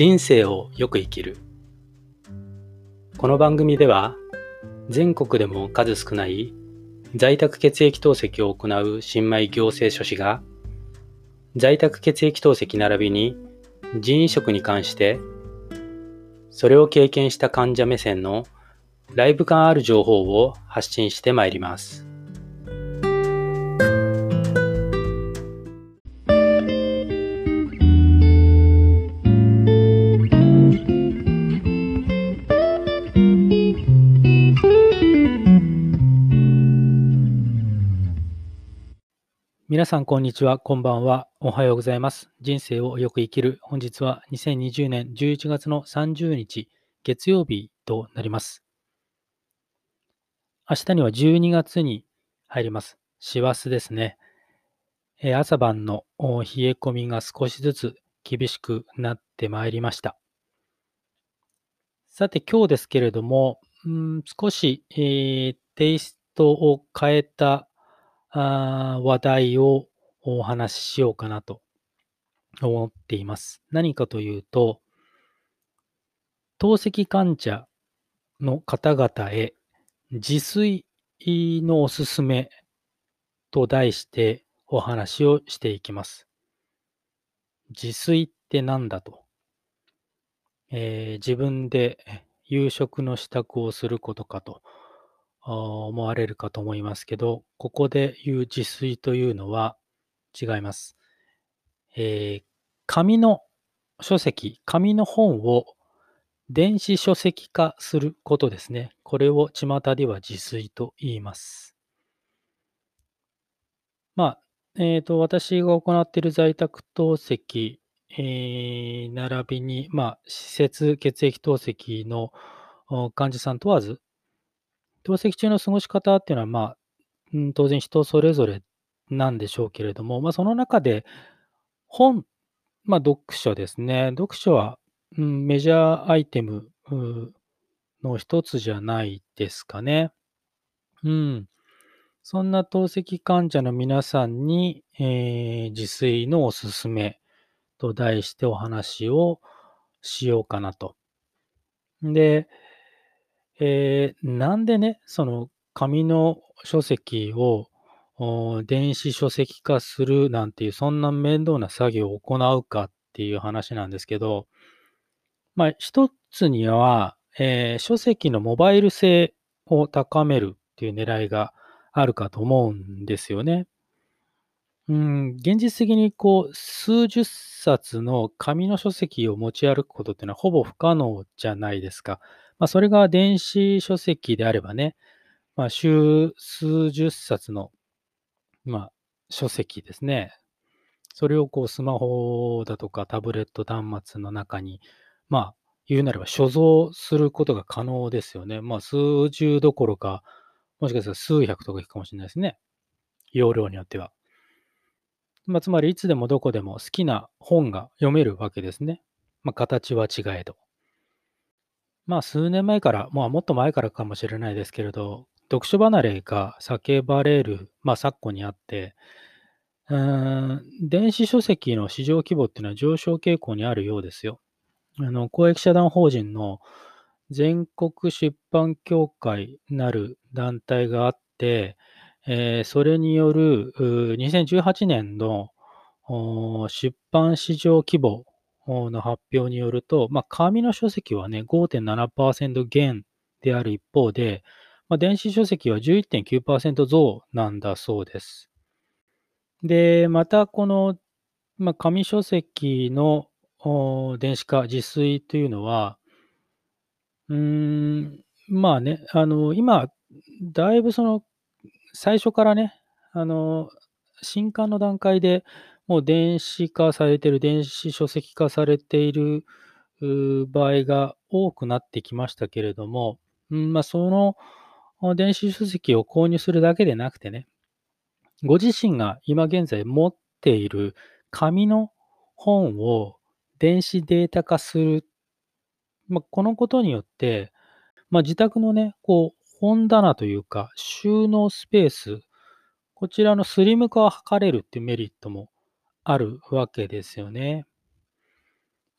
人生をよく生きるこの番組では全国でも数少ない在宅血液透析を行う新米行政書士が在宅血液透析並びに人移植に関してそれを経験した患者目線のライブ感ある情報を発信してまいります。皆さん、こんにちは。こんばんは。おはようございます。人生をよく生きる。本日は2020年11月の30日、月曜日となります。明日には12月に入ります。師走ですね。朝晩の冷え込みが少しずつ厳しくなってまいりました。さて、今日ですけれども、ん少し、えー、テイストを変えたあ話題をお話ししようかなと思っています。何かというと、透析患者の方々へ自炊のおすすめと題してお話をしていきます。自炊って何だと、えー、自分で夕食の支度をすることかと思われるかと思いますけど、ここで言う自炊というのは違います。えー、紙の書籍、紙の本を電子書籍化することですね。これを巷では自炊と言います。まあ、えっ、ー、と、私が行っている在宅透析、えー、並びに、まあ、施設血液透析の患者さん問わず、透析中の過ごし方っていうのは、まあ、うん、当然人それぞれなんでしょうけれども、まあ、その中で本、まあ、読書ですね。読書は、うん、メジャーアイテムの一つじゃないですかね。うん。そんな透析患者の皆さんに、えー、自炊のおすすめと題してお話をしようかなと。で、えー、なんでね、その紙の書籍を電子書籍化するなんていう、そんな面倒な作業を行うかっていう話なんですけど、まあ、一つには、えー、書籍のモバイル性を高めるっていう狙いがあるかと思うんですよね。うん、現実的にこう、数十冊の紙の書籍を持ち歩くことっていうのはほぼ不可能じゃないですか。まあ、それが電子書籍であればね、まあ、週数十冊の、まあ、書籍ですね。それをこうスマホだとかタブレット端末の中に、まあ、言うなれば所蔵することが可能ですよね。まあ、数十どころか、もしかしたら数百とかいくかもしれないですね。容量によっては。まあ、つまり、いつでもどこでも好きな本が読めるわけですね。まあ、形は違えど。まあ、数年前から、まあ、もっと前からかもしれないですけれど、読書離れが叫ばれる、まあ、昨今にあって、うーん、電子書籍の市場規模っていうのは上昇傾向にあるようですよ。あの、公益社団法人の全国出版協会なる団体があって、えー、それによる2018年の出版市場規模の発表によると、まあ、紙の書籍はね、5.7%減である一方で、まあ、電子書籍は11.9%増なんだそうです。で、またこの、まあ、紙書籍の電子化、自炊というのは、うーん、まあね、あの、今、だいぶその、最初からね、あの、新刊の段階で、もう電子化されている、電子書籍化されている場合が多くなってきましたけれども、んまあ、その電子書籍を購入するだけでなくてね、ご自身が今現在持っている紙の本を電子データ化する。まあ、このことによって、まあ、自宅のね、こう、本棚というか、収納スペース、こちらのスリム化を図れるっていうメリットもあるわけですよね。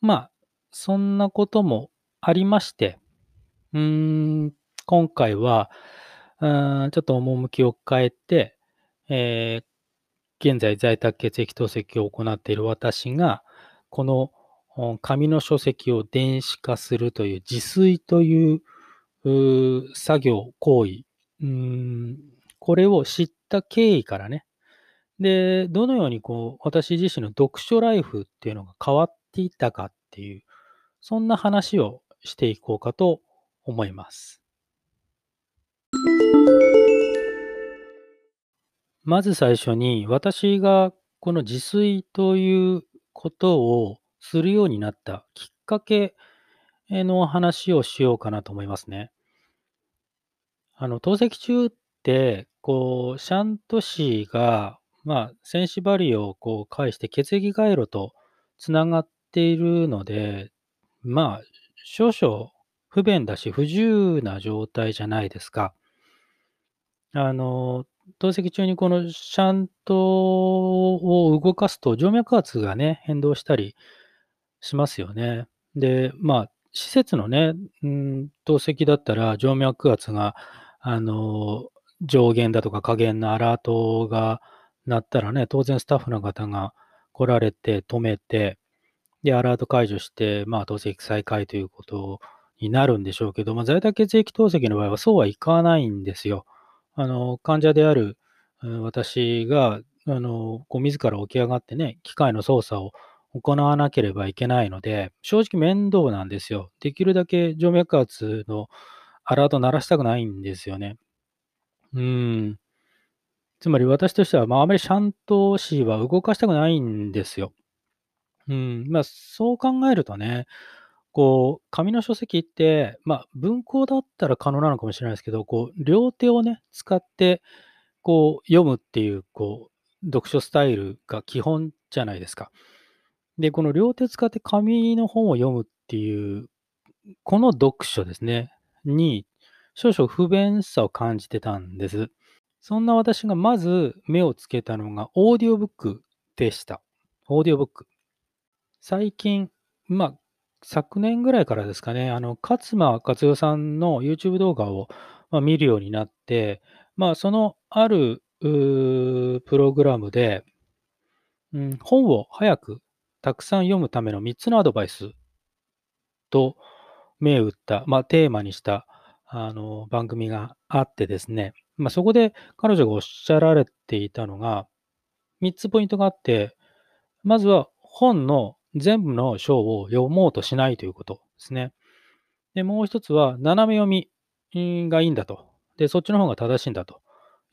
まあ、そんなこともありまして、うーん、今回は、うーん、ちょっと趣を変えて、えー現在在宅血液透析を行っている私が、この紙の書籍を電子化するという自炊という作業、行為、うーん、これを知った経緯からね、で、どのようにこう、私自身の読書ライフっていうのが変わっていったかっていう、そんな話をしていこうかと思います。まず最初に、私がこの自炊ということをするようになったきっかけの話をしようかなと思いますね。あの、透析中って、こう、シャント紙が、まあ、線子針をこう介して血液回路とつながっているので、まあ、少々不便だし、不自由な状態じゃないですか。あの、透析中にこのシャントを動かすと静脈圧がね、変動したりしますよね。で、まあ、施設のね、うん、透析だったら静脈圧が、あの、上限だとか下限のアラートが鳴ったらね、当然スタッフの方が来られて止めて、で、アラート解除して、まあ、透析再開ということになるんでしょうけど、まあ、在宅血液透析の場合はそうはいかないんですよ。あの、患者である私が、あの、こう自ら起き上がってね、機械の操作を行わなければいけないので、正直面倒なんですよ。できるだけ静脈圧のアラート鳴らしたくないんですよね。うん。つまり私としては、まあ、あまりシャント紙は動かしたくないんですよ。うん。まあ、そう考えるとね、こう、紙の書籍って、まあ、文庫だったら可能なのかもしれないですけど、こう、両手をね、使って、こう、読むっていう、こう、読書スタイルが基本じゃないですか。で、この両手使って紙の本を読むっていう、この読書ですね、に、少々不便さを感じてたんです。そんな私がまず目をつけたのが、オーディオブックでした。オーディオブック。最近、まあ、昨年ぐらいからですかね、あの、勝間和代さんの YouTube 動画を、まあ、見るようになって、まあ、そのあるプログラムで、うん、本を早くたくさん読むための3つのアドバイスと銘打った、まあ、テーマにしたあの番組があってですね、まあ、そこで彼女がおっしゃられていたのが、3つポイントがあって、まずは本の全部の章を読もうとしないということですね。で、もう一つは斜め読みがいいんだと。で、そっちの方が正しいんだと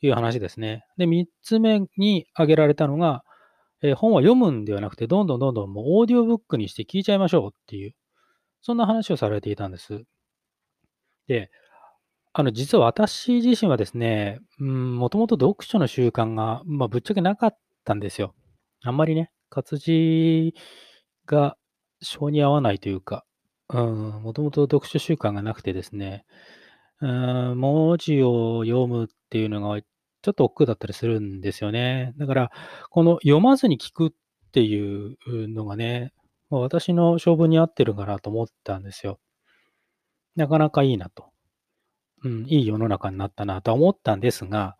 いう話ですね。で、3つ目に挙げられたのが、えー本は読むんではなくて、どんどんどんどんもうオーディオブックにして聞いちゃいましょうっていう、そんな話をされていたんです。で、あの、実は私自身はですね、うん、もともと読書の習慣が、まあ、ぶっちゃけなかったんですよ。あんまりね、活字が性に合わないというか、うん、もともと読書習慣がなくてですね、うん、文字を読むっていうのがちょっと億劫だったりするんですよね。だから、この読まずに聞くっていうのがね、私の性分に合ってるかなと思ったんですよ。なかなかいいなと。うん、いい世の中になったなと思ったんですが、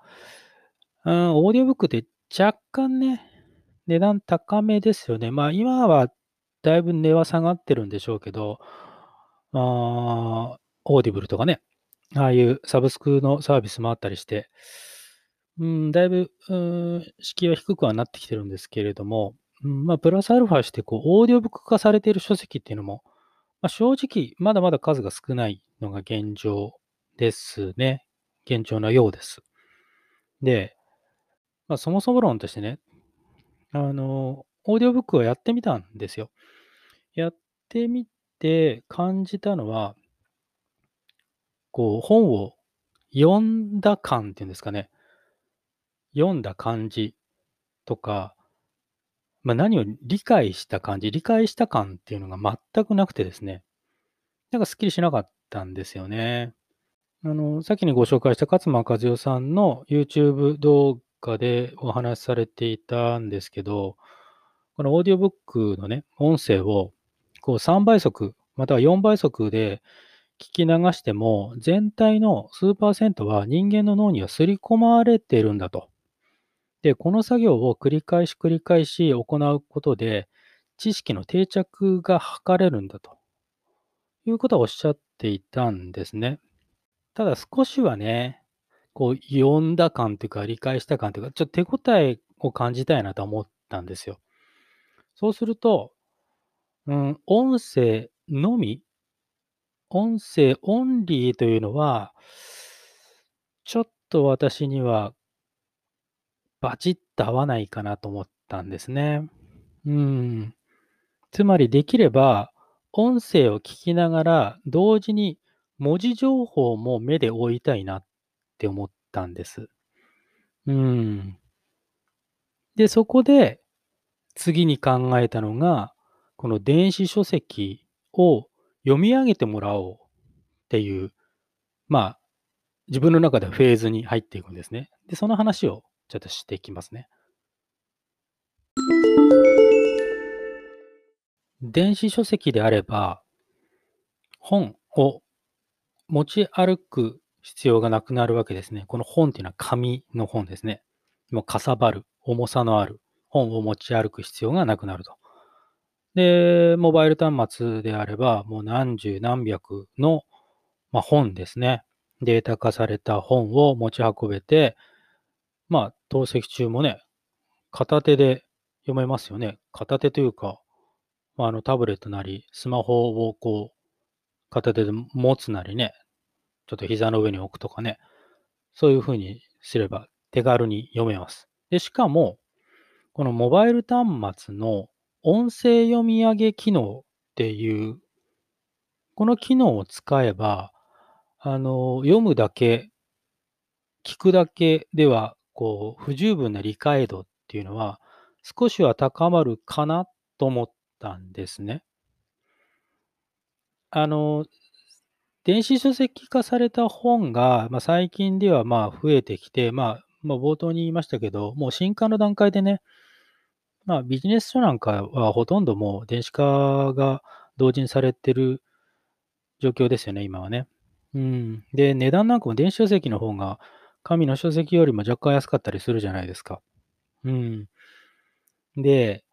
うん、オーディオブックって若干ね、値段高めですよね。まあ今はだいぶ値は下がってるんでしょうけど、あオーディブルとかね、ああいうサブスクのサービスもあったりして、うん、だいぶ、うん、敷居は低くはなってきてるんですけれども、うん、まあ、プラスアルファして、こう、オーディオブック化されている書籍っていうのも、まあ、正直、まだまだ数が少ないのが現状ですね。現状のようです。で、まあ、そもそも論としてね、あの、オーディオブックをやってみたんですよ。やってみて感じたのは、こう、本を読んだ感っていうんですかね。読んだ感じとか、まあ、何を理解した感じ、理解した感っていうのが全くなくてですね、なんかすっきりしなかったんですよね。あの、先にご紹介した勝間和代さんの YouTube 動画でお話しされていたんですけど、このオーディオブックのね、音声をこう3倍速、または4倍速で聞き流しても、全体の数パーセントは人間の脳には刷り込まれているんだと。で、この作業を繰り返し繰り返し行うことで、知識の定着が図れるんだということはおっしゃっていたんですね。ただ少しはね、こう読んだ感というか理解した感というか、ちょっと手応えを感じたいなと思ったんですよ。そうすると、うん、音声のみ、音声オンリーというのは、ちょっと私にはバチッと合わないかなと思ったんですね。うん。つまりできれば、音声を聞きながら、同時に文字情報も目で追いたいなって思ったんです。うん。で、そこで次に考えたのが、この電子書籍を読み上げてもらおうっていう、まあ、自分の中ではフェーズに入っていくんですね。で、その話をちょっとしていきますね。電子書籍であれば、本を持ち歩く必要がなくなるわけですね。この本っていうのは紙の本ですね。もうかさばる、重さのある本を持ち歩く必要がなくなると。で、モバイル端末であれば、もう何十何百の、まあ、本ですね。データ化された本を持ち運べて、まあ、透析中もね、片手で読めますよね。片手というか、まあ、あのタブレットなり、スマホをこう、片手で持つなりね、ちょっと膝の上に置くとかね、そういうふうにすれば手軽に読めます。で、しかも、このモバイル端末の音声読み上げ機能っていう、この機能を使えば、あの、読むだけ、聞くだけでは、こう、不十分な理解度っていうのは、少しは高まるかなと思ったんですね。あの、電子書籍化された本が、まあ、最近ではまあ増えてきて、まあ、まあ、冒頭に言いましたけど、もう新刊の段階でね、まあ、ビジネス書なんかはほとんどもう電子化が同時にされてる状況ですよね、今はね。うん。で、値段なんかも電子書籍の方が紙の書籍よりも若干安かったりするじゃないですか。うん。で、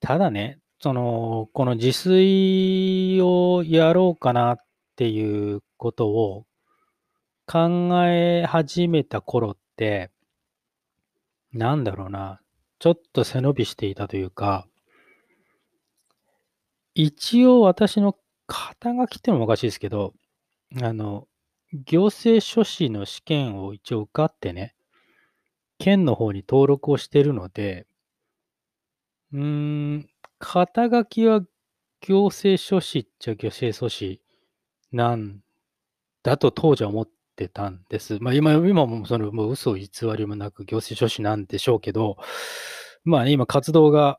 ただね、その、この自炊をやろうかなっていうことを考え始めた頃って、なんだろうな。ちょっと背伸びしていたというか、一応私の肩書きってのもおかしいですけど、あの、行政書士の試験を一応受かってね、県の方に登録をしてるので、うーん、肩書きは行政書士っちゃ行政書士なんだと当時は思ってたんです。まあ今、今もそのもう嘘偽りもなく行政書士なんでしょうけど、まあ、ね、今活動が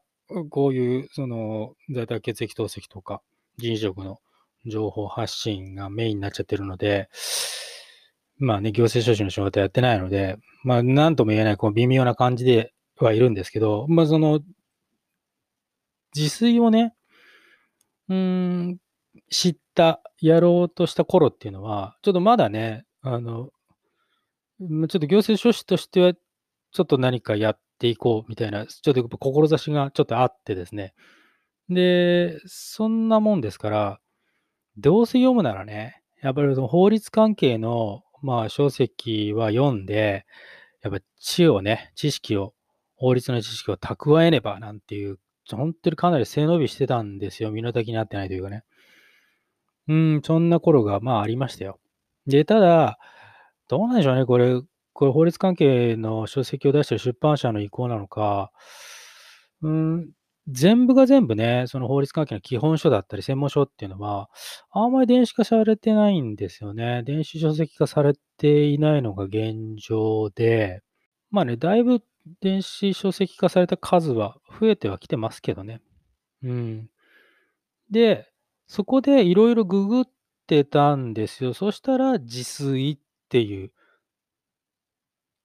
こういうその在宅血液透析とか人種食の情報発信がメインになっちゃってるので、まあね、行政書士の仕事やってないので、まあ、なんとも言えない、こう、微妙な感じではいるんですけど、まあ、その、自炊をね、うん、知った、やろうとした頃っていうのは、ちょっとまだね、あの、ちょっと行政書士としては、ちょっと何かやっていこうみたいな、ちょっと志がちょっとあってですね。で、そんなもんですから、どうせ読むならね、やっぱりその法律関係の、まあ、書籍は読んで、やっぱ知をね、知識を、法律の知識を蓄えねばなんていう、本当にかなり背伸びしてたんですよ。身の丈になってないというかね。うん、そんな頃が、まあありましたよ。で、ただ、どうなんでしょうね、これ、これ法律関係の書籍を出してる出版社の意向なのか、うん、全部が全部ね、その法律関係の基本書だったり専門書っていうのは、あんまり電子化されてないんですよね。電子書籍化されていないのが現状で、まあね、だいぶ電子書籍化された数は増えてはきてますけどね。うん。で、そこでいろいろググってたんですよ。そしたら自炊っていう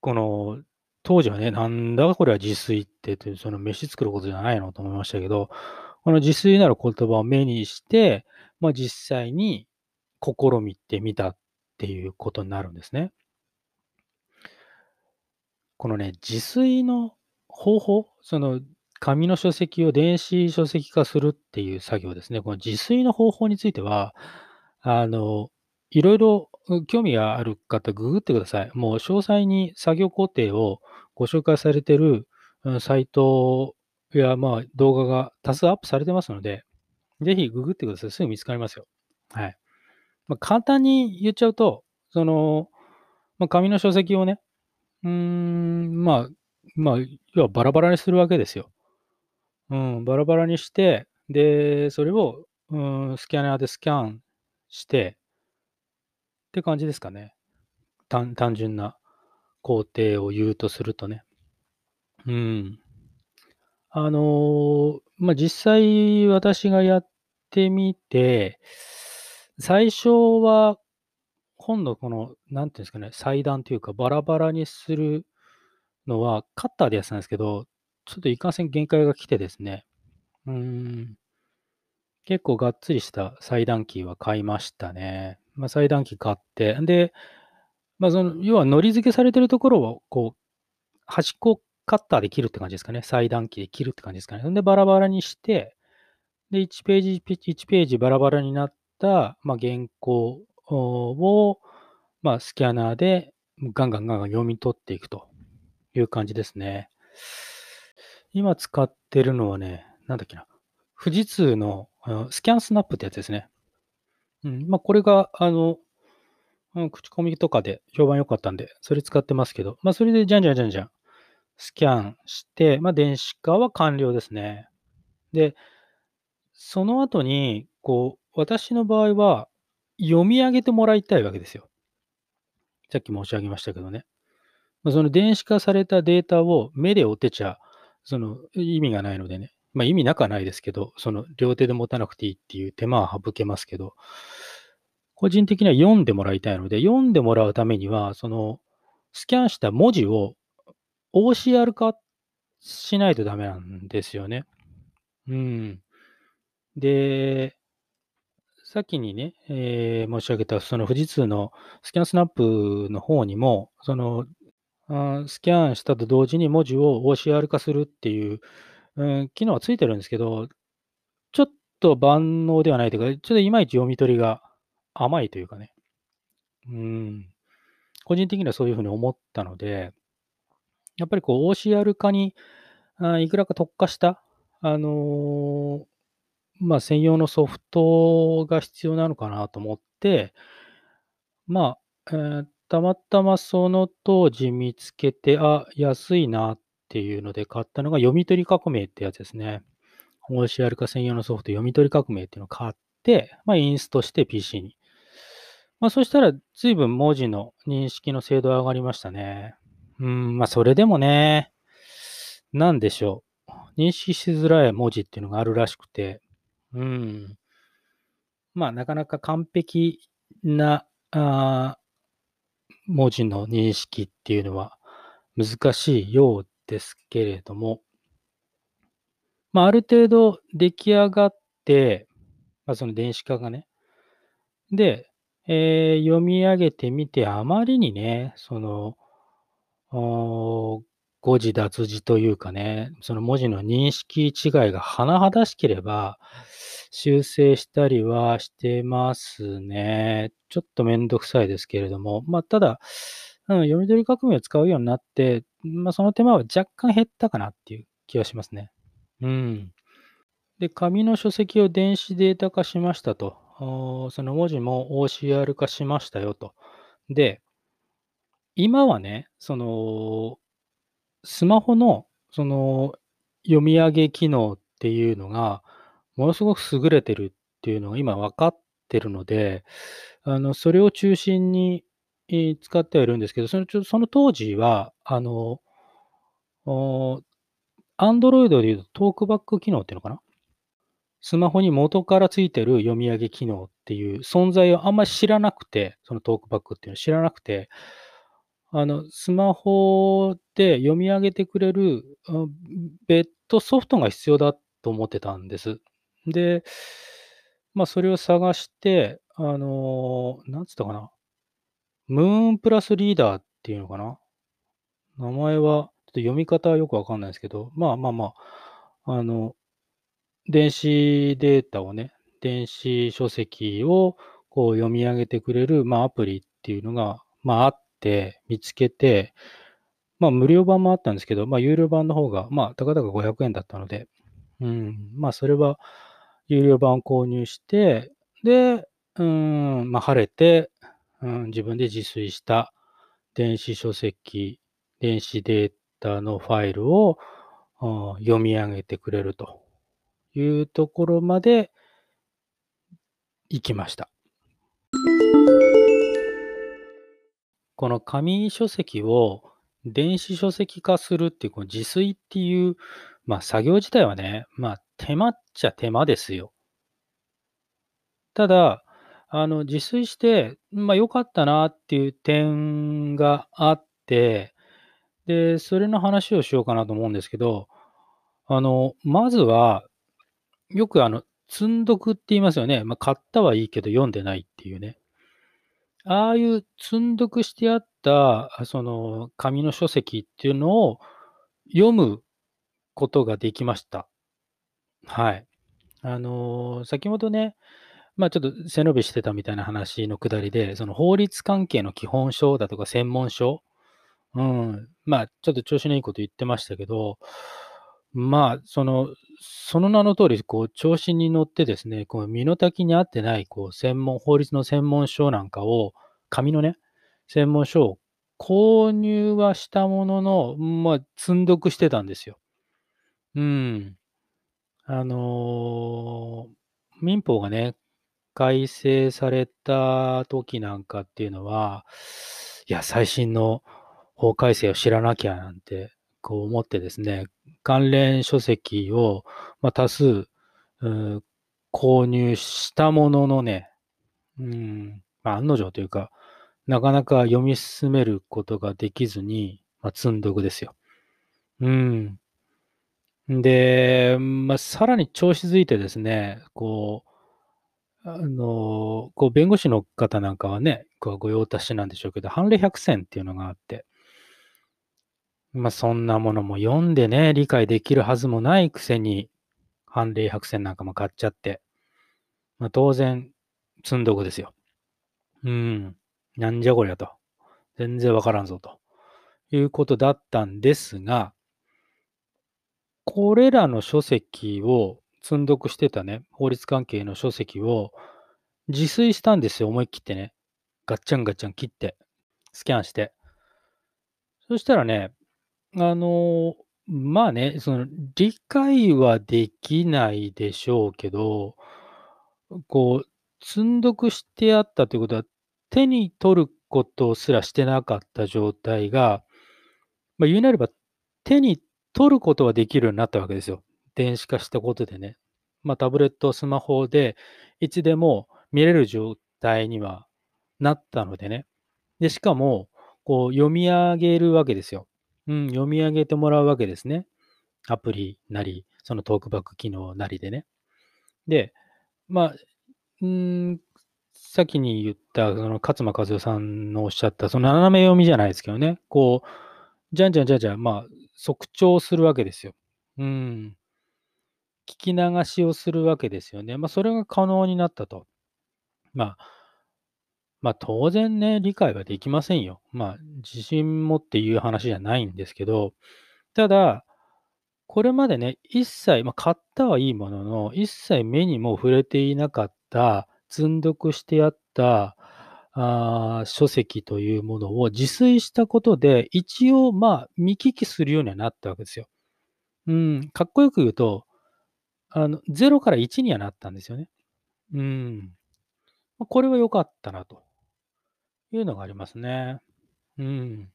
この、当時はね、なんだこれは自炊って、その飯作ることじゃないのと思いましたけど、この自炊なる言葉を目にして、まあ、実際に試みてみたっていうことになるんですね。このね、自炊の方法、その紙の書籍を電子書籍化するっていう作業ですね。この自炊の方法については、あの、いろいろ興味がある方、ググってください。もう詳細に作業工程をご紹介されてる、サイトや、まあ、動画が多数アップされてますので、ぜひググってください。すぐ見つかりますよ。はい。まあ、簡単に言っちゃうと、その、まあ、紙の書籍をね、うーん、まあ、まあ、要はバラバラにするわけですよ。うん、バラバラにして、で、それを、うん、スキャナーでスキャンして、って感じですかね。単単純な工程を言うとするとね。うん。あのーまあ、実際私がやってみて、最初は本のこの、なんていうんですかね、裁断というかバラバラにするのはカッターでやってたんですけど、ちょっといかんせん限界が来てですね、うん、結構がっつりした裁断機は買いましたね。まあ、裁断機買って、で、まあ、その、要は糊付けされてるところを、こう、端っこカッターで切るって感じですかね。裁断機で切るって感じですかね。で、バラバラにして、で、1ページ、1ページバラバラになった、まあ、原稿を、まあ、スキャナーでガンガンガンガン読み取っていくという感じですね。今使ってるのはね、なんだっけな。富士通のスキャンスナップってやつですね。うん。まあ、これが、あの、口コミとかで評判良かったんで、それ使ってますけど、まあ、それでじゃんじゃんじゃんじゃん、スキャンして、まあ、電子化は完了ですね。で、その後に、こう、私の場合は、読み上げてもらいたいわけですよ。さっき申し上げましたけどね。その電子化されたデータを目で追ってちゃ、その意味がないのでね。まあ意味なくはないですけど、その両手で持たなくていいっていう手間は省けますけど、個人的には読んでもらいたいので、読んでもらうためには、そのスキャンした文字を OCR 化しないとダメなんですよね。うん。で、先にね、えー申し上げたその富士通のスキャンスナップの方にも、その、スキャンしたと同時に文字を OCR 化するっていう、うん、機能はついてるんですけど、ちょっと万能ではないというか、ちょっといまいち読み取りが甘いというかね。うん。個人的にはそういうふうに思ったので、やっぱりこう OCR 化にあいくらか特化した、あのーまあ、専用のソフトが必要なのかなと思って、まあ、えーたまたまその当時見つけて、あ、安いなっていうので買ったのが読み取り革命ってやつですね。OCR 化専用のソフト読み取り革命っていうのを買って、まあ、インストして PC に。まあ、そしたら随分文字の認識の精度は上がりましたね。うん、まあ、それでもね、なんでしょう。認識しづらい文字っていうのがあるらしくて、うん。まあ、なかなか完璧な、あ文字の認識っていうのは難しいようですけれども、まあ、ある程度出来上がって、まあ、その電子化がね。で、えー読み上げてみて、あまりにね、その、誤字脱字というかね、その文字の認識違いが甚だしければ、修正したりはしてますね。ちょっとめんどくさいですけれども、まあ、ただ、うん、読み取り革命を使うようになって、まあ、その手間は若干減ったかなっていう気がしますね。うん。で、紙の書籍を電子データ化しましたと。その文字も OCR 化しましたよと。で、今はね、その、スマホの、その、読み上げ機能っていうのが、ものすごく優れてるっていうのが今分かってるので、あの、それを中心に使ってはいるんですけど、そのその当時は、あの、お Android でいうとトークバック機能っていうのかな？スマホに元からついてる読み上げ機能っていう存在をあんまり知らなくて、そのトークバックっていうのを知らなくて、あの、スマホで読み上げてくれる、別途ソフトが必要だと思ってたんです。で、まあ、それを探して、あの、なんつったかな、ムーンプラスリーダーっていうのかな。名前は、ちょっと読み方はよくわかんないですけど、まあまあまあ、あの、電子データをね、電子書籍をこう読み上げてくれる、まあ、アプリっていうのが、まあ、あって、見つけて、まあ、無料版もあったんですけど、まあ、有料版の方が、まあ、たかだか500円だったので、うん、まあ、それは有料版を購入して、で、うん、まあ、晴れて、うん、自分で自炊した電子書籍、電子データのファイルを読み上げてくれるというところまで行きました。この紙書籍を電子書籍化するっていう、この自炊っていう、まあ作業自体はね、まあ手間っちゃ手間ですよ。ただ、あの、自炊して、まあ良かったなっていう点があって、で、それの話をしようかなと思うんですけど、あの、まずは、よくあの、積んどくって言いますよね。まあ、買ったはいいけど読んでないっていうね。ああいう積んどくしてあった、その紙の書籍っていうのを読むことができました。はい。あの、先ほどね、ま、ちょっと背伸びしてたみたいな話のくだりで、その法律関係の基本書だとか専門書、うん、まあ、ちょっと調子のいいこと言ってましたけど、まあ、その、その名の通り、こう、調子に乗ってですね、こう、身の丈に合ってない、こう、専門、法律の専門書なんかを、紙のね、専門書を購入はしたものの、ま、積んどくしてたんですよ。うん。あのー民法がね、改正された時なんかっていうのは、いや、最新の法改正を知らなきゃなんて、こう思ってですね、関連書籍を、まあ、多数、購入したもののね、うん、まあ、案の定というか、なかなか読み進めることができずに、まあ、積んどくですよ。うん。で、まあ、さらに調子づいてですね、こう、あの、こう、弁護士の方なんかはね、こうご用達なんでしょうけど、判例100選っていうのがあって、まあ、そんなものも読んでね、理解できるはずもないくせに、判例百選なんかも買っちゃって、まあ、当然、積んどくですよ。うん。なんじゃこりゃと。全然わからんぞと。いうことだったんですが、これらの書籍を積んどくしてたね、法律関係の書籍を自炊したんですよ、思い切ってね。ガッチャンガッチャン切って、スキャンして。そしたらね、あの、まあね、その、理解はできないでしょうけど、こう、積んどくしてあったということは、手に取ることすらしてなかった状態が、まあ、言うなれば、手に取ることはできるようになったわけですよ。電子化したことでね。まあ、タブレット、スマホで、いつでも見れる状態にはなったのでね。で、しかも、こう、読み上げるわけですよ。うん、読み上げてもらうわけですね。アプリなり、そのトークバック機能なりでね。で、まあ、うん、先に言った、その勝間和代さんのおっしゃった、その斜め読みじゃないですけどね、こう、じゃんじゃんじゃんじゃん、まあ、即聴するわけですよ。うん。聞き流しをするわけですよね。まあ、それが可能になったと。まあ、まあ当然ね、理解はできませんよ。まあ自信持って言う話じゃないんですけど、ただ、これまでね、一切、まあ、買ったはいいものの、一切目にも触れていなかった、積んどくしてあったあ書籍というものを自炊したことで、一応、まあ、見聞きするようにはなったわけですよ。うん、かっこよく言うと、あの、0から1にはなったんですよね。うん。これは良かったなと。いうのがありますね。うん。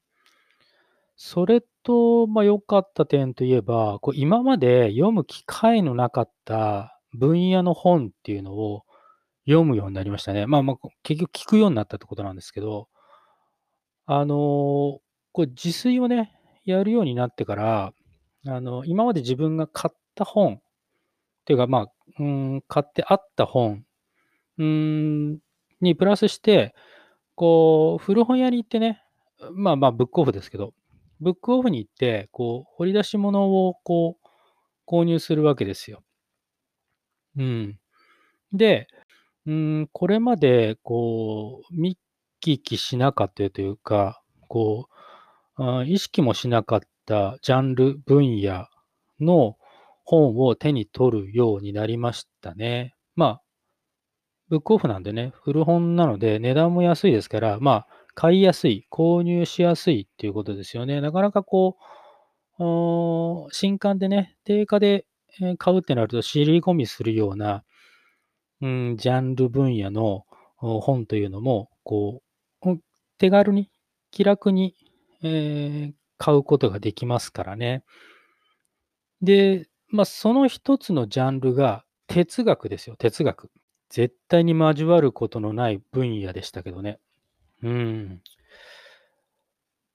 それと、まあ、良かった点といえば、こう今まで読む機会のなかった分野の本っていうのを読むようになりましたね。まあまあ、結局聞くようになったってことなんですけど、あの、これ自炊をね、やるようになってから、あの、今まで自分が買った本っていうか、まあ、うん、買ってあった本、うん、にプラスして、こう、古本屋に行ってね、まあまあ、ブックオフですけど、ブックオフに行って、こう、掘り出し物をこう、購入するわけですよ。うん。で、うん、これまで、こう、見聞きしなかったというか、こう、あ意識もしなかったジャンル、分野の本を手に取るようになりましたね。まあ、ブックオフなんでね、古本なので値段も安いですから、まあ、買いやすい、購入しやすいっていうことですよね。なかなかこう、新刊でね、定価で買うってなると尻込みするような、うん、ジャンル分野の本というのも、こう、手軽に、気楽に、えー、買うことができますからね。で、まあ、その一つのジャンルが哲学ですよ、哲学。絶対に交わることのない分野でしたけどね。うん。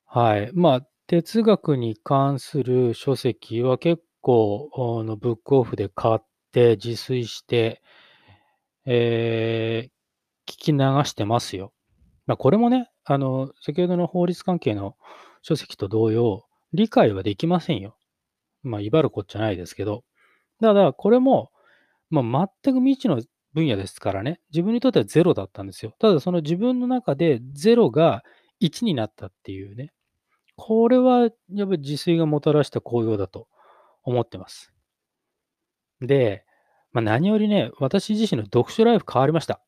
はい。まあ、哲学に関する書籍は結構、あのブックオフで買って自炊して、えー、聞き流してますよ。まあ、これもね、あの、先ほどの法律関係の書籍と同様、理解はできませんよ。まあ、威張るこっちゃないですけど。ただ、これも、まあ、全く未知の分野ですからね、自分にとってはゼロだったんですよ。ただ、その自分の中でゼロが1になったっていうね、これはやっぱり自炊がもたらした効用だと思ってます。で、まあ、何よりね、私自身の読書ライフ変わりました。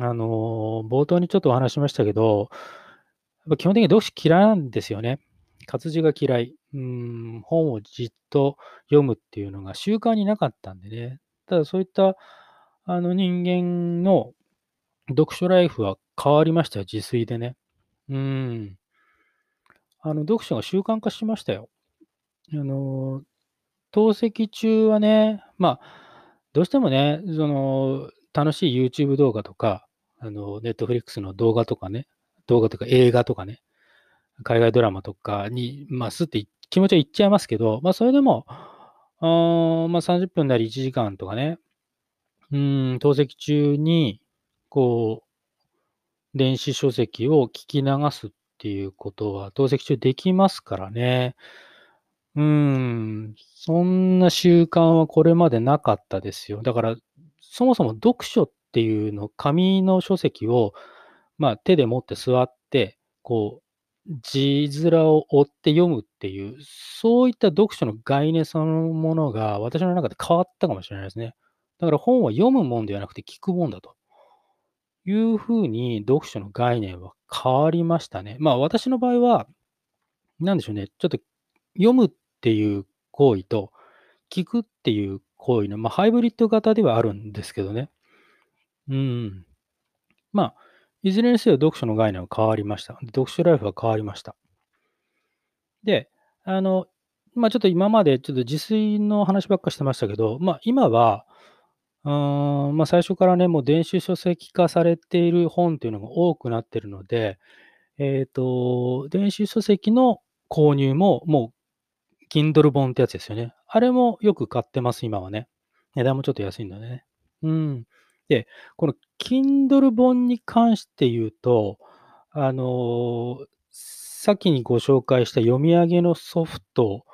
あの、冒頭にちょっとお話しましたけど、やっぱ基本的に読書嫌いなんですよね。活字が嫌い。うん、本をじっと読むっていうのが習慣になかったんでね。ただそういったあの人間の読書ライフは変わりましたよ、自炊でね。うん。あの、読書が習慣化しましたよ。あの、透析中はね、まあ、どうしてもね、その、楽しい YouTube 動画とか、あの、Netflix の動画とかね、動画とか映画とかね、海外ドラマとかに、まあ、すって気持ちはいっちゃいますけど、まあ、それでも、あまあ、30分なり1時間とかね、うん、透析中に、こう、電子書籍を聞き流すっていうことは、透析中できますからね。うん、そんな習慣はこれまでなかったですよ。だから、そもそも読書っていうの、紙の書籍を、まあ、手で持って座って、こう、字面を追って読むっていう、そういった読書の概念そのものが私の中で変わったかもしれないですね。だから本は読むもんではなくて聞くもんだというふうに読書の概念は変わりましたね。まあ私の場合は、なんでしょうね、ちょっと読むっっていう行為と聞くっていう行為の、まあ、ハイブリッド型ではあるんですけどね。うん。まあ、いずれにせよ読書の概念は変わりました。読書ライフは変わりました。で、あの、まあちょっと今までちょっと自炊の話ばっかしてましたけど、まあ今は、うーん、まあ最初からね、もう電子書籍化されている本っていうのが多くなってるので、えっ、と、電子書籍の購入ももう Kindle 本ってやつですよね。あれもよく買ってます、今はね。値段もちょっと安いんだね。うん。で、この Kindle 本に関して言うと、あのー、先にご紹介した読み上げのソフト、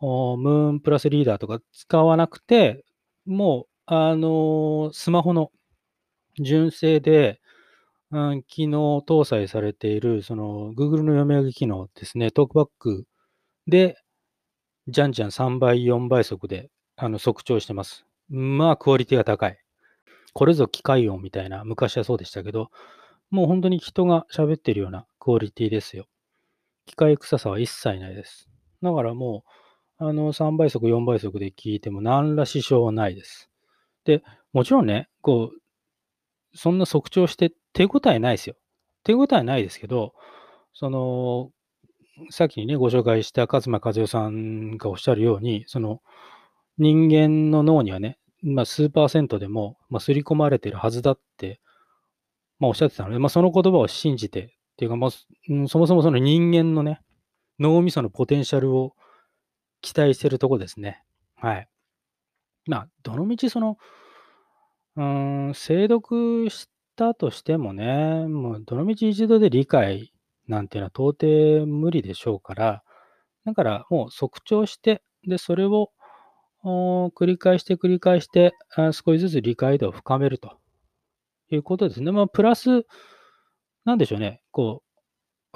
ムーンプラスリーダーとか使わなくて、もう、あのー、スマホの純正で、うん、機能搭載されている、その Google の読み上げ機能ですね、トークバックでじゃんじゃん3倍、4倍速であの速聴してます。まあ、クオリティが高い。これぞ機械音みたいな、昔はそうでしたけど、もう本当に人が喋ってるようなクオリティですよ。機械臭さは一切ないです。だからもう、あの、3倍速、4倍速で聞いても何ら支障はないです。で、もちろんね、こう、そんな速聴して手応えないですよ。手応えないですけど、その、さっきね、ご紹介した勝間和代さんがおっしゃるように、その人間の脳にはね、まあ、数パーセントでも、まあ、刷り込まれてるはずだって、まあ、おっしゃってたので、まあ、その言葉を信じて、っていうか、まあ、そもそもその人間のね、脳みそのポテンシャルを期待してるとこですね。はい。まあ、どのみちその、うん、精読したとしてもね、もうどのみち一度で理解なんていうのは到底無理でしょうから、だからもう速聴して、で、それを、繰り返して繰り返して、少しずつ理解度を深めるということですね。まあ、プラス、なんでしょうね、こ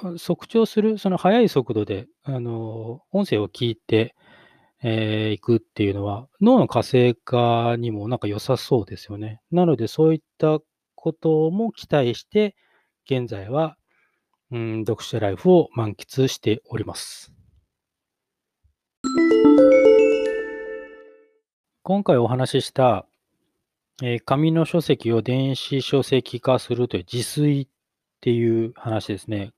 う、速聴する、その速い速度で、あの、音声を聞いて、えーいくっていうのは、脳の活性化にもなんか良さそうですよね。なので、そういったことも期待して、現在は、うん、読書ライフを満喫しております。今回お話しした、えー紙の書籍を電子書籍化するという自炊っていう話ですね。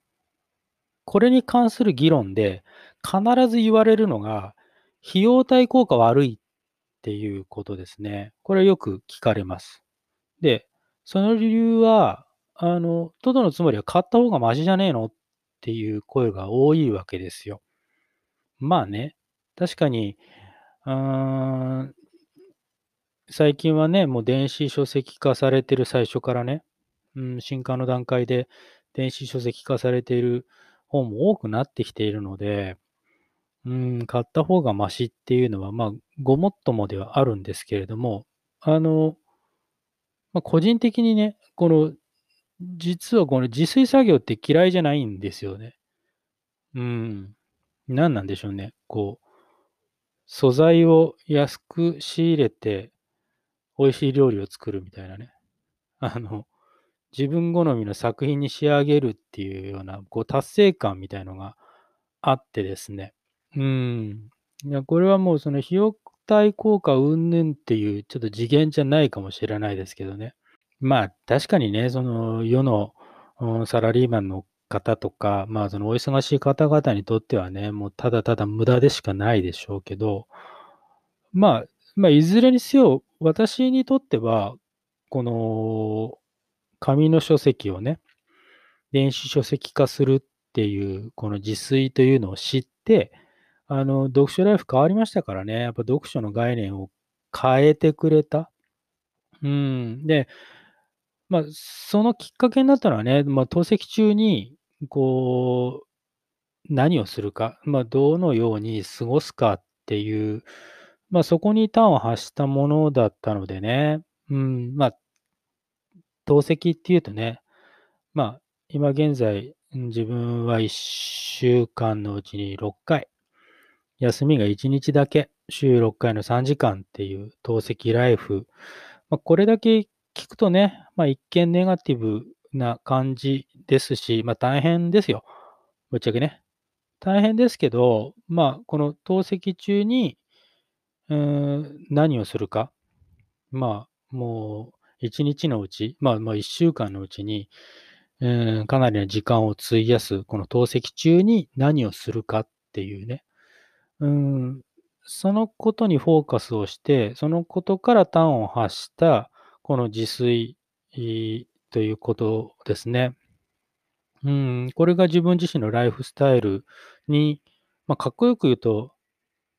これに関する議論で必ず言われるのが、費用対効果悪いっていうことですね。これよく聞かれます。で、その理由は、あの、トドのつまりは買った方がマシじゃねえの？っていう声が多いわけですよ。まあね、確かに、うーん、最近はね、もう電子書籍化されてる最初からね、うん、新刊の段階で電子書籍化されている本も多くなってきているので、うん、買った方がマシっていうのは、まあ、ごもっともではあるんですけれども、あの、まあ、個人的にね、この、実はこの自炊作業って嫌いじゃないんですよね。うん。何なんでしょうね。こう、素材を安く仕入れて、美味しい料理を作るみたいなね。あの、自分好みの作品に仕上げるっていうような、こう、達成感みたいのがあってですね。うん。いや、これはもうその費用対効果云々っていうちょっと次元じゃないかもしれないですけどね。まあ、確かにね、その世の、サラリーマンの方とか、まあ、そのお忙しい方々にとってはね、もうただただ無駄でしかないでしょうけど、まあ、まあ、いずれにせよ、私にとっては、この紙の書籍をね、電子書籍化するっていう、この自炊というのを知って、あの、読書ライフ変わりましたからね、やっぱ読書の概念を変えてくれた。うん。で、まあ、そのきっかけになったのはね、まあ、透析中に、こう、何をするか、まあ、どのように過ごすかっていう、まあ、そこに端を発したものだったのでね、うん、まあ、透析っていうとね、まあ、今現在、自分は1週間のうちに6回、休みが1日だけ、週6回の3時間っていう透析ライフ、まあ、これだけ聞くとね、まあ、一見ネガティブな感じですし、まあ、大変ですよ。ぶっちゃけね。大変ですけど、まあ、この透析中に、うん、何をするか。まあ、もう、一日のうち、まあ、まあ、一週間のうちに、うん、かなりの時間を費やす、この透析中に何をするかっていうね。うん、そのことにフォーカスをして、そのことから端を発した、この自炊ということですね。うん、これが自分自身のライフスタイルに、まあ、かっこよく言うと、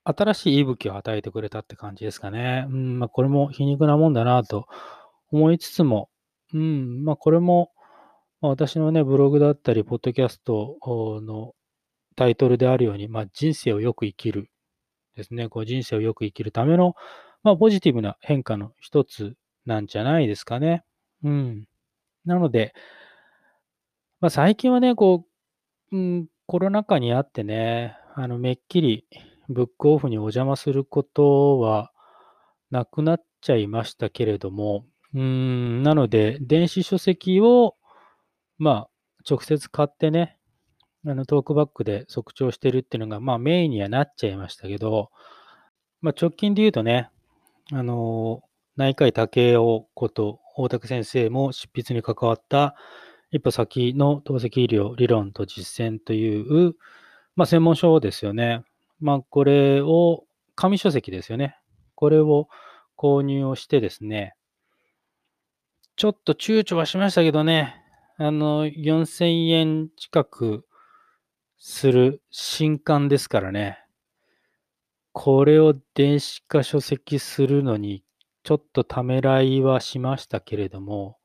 新しい息吹を与えてくれたって感じですかね。うん、まあ、これも皮肉なもんだなと思いつつも、うん、まあ、これも、ま、私のね、ブログだったり、ポッドキャストのタイトルであるように、まあ、人生をよく生きるですね。こう人生をよく生きるための、まあ、ポジティブな変化の一つなんじゃないですかね。うん。なので、まあ、最近はね、こう、うん、コロナ禍にあってね、あの、めっきりブックオフにお邪魔することはなくなっちゃいましたけれども、うん、なので、電子書籍を、まあ、直接買ってね、あの、トークバックで速聴してるっていうのが、まあ、メインにはなっちゃいましたけど、まあ、直近で言うとね、あの、内科医竹雄こと大竹先生も執筆に関わった一歩先の透析医療理論と実践という、まあ、専門書ですよね。まあ、これを、紙書籍ですよね。これを購入をしてですね、ちょっと躊躇はしましたけどね、あの、4000円近くする新刊ですからね。これを電子化書籍するのに、ちょっとためらいはしましたけれども、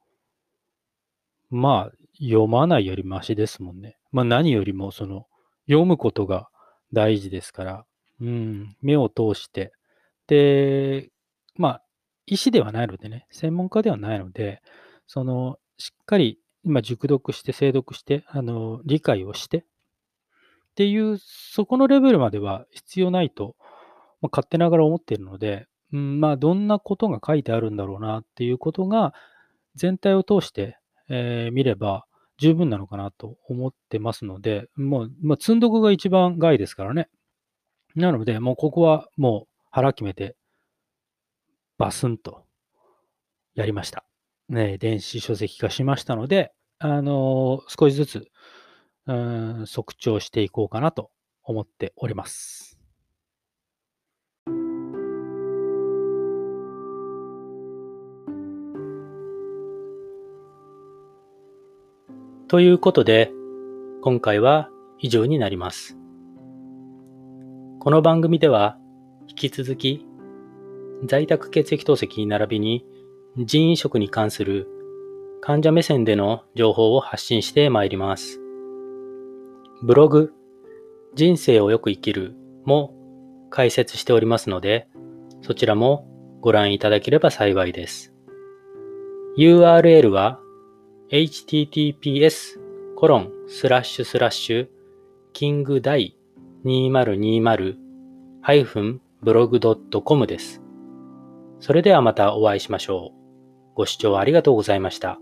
まあ、読まないよりマシですもんね。まあ何よりもその、読むことが大事ですから、うん、目を通して、で、まあ、医師ではないのでね、専門家ではないので、その、しっかり今熟読して、精読して、あの、理解をして、っていう、そこのレベルまでは必要ないと、まあ、勝手ながら思っているので、うん、まあ、どんなことが書いてあるんだろうなっていうことが、全体を通して、えー、見れば十分なのかなと思ってますので、もう、まあ、積んどくが一番害ですからね。なので、もうここはもう腹決めて、バスンとやりました。ね、電子書籍化しましたので、あのー、少しずつ、うん、速調していこうかなと思っております。ということで、今回は以上になります。この番組では、引き続き、在宅血液透析並びに人員食に関する患者目線での情報を発信してまいります。ブログ、人生をよく生きるも解説しておりますので、そちらもご覧いただければ幸いです。URL は https コロンスラッシュスラッシュキングダイ2020ハイフンブログドットコムです。それではまたお会いしましょう。ご視聴ありがとうございました。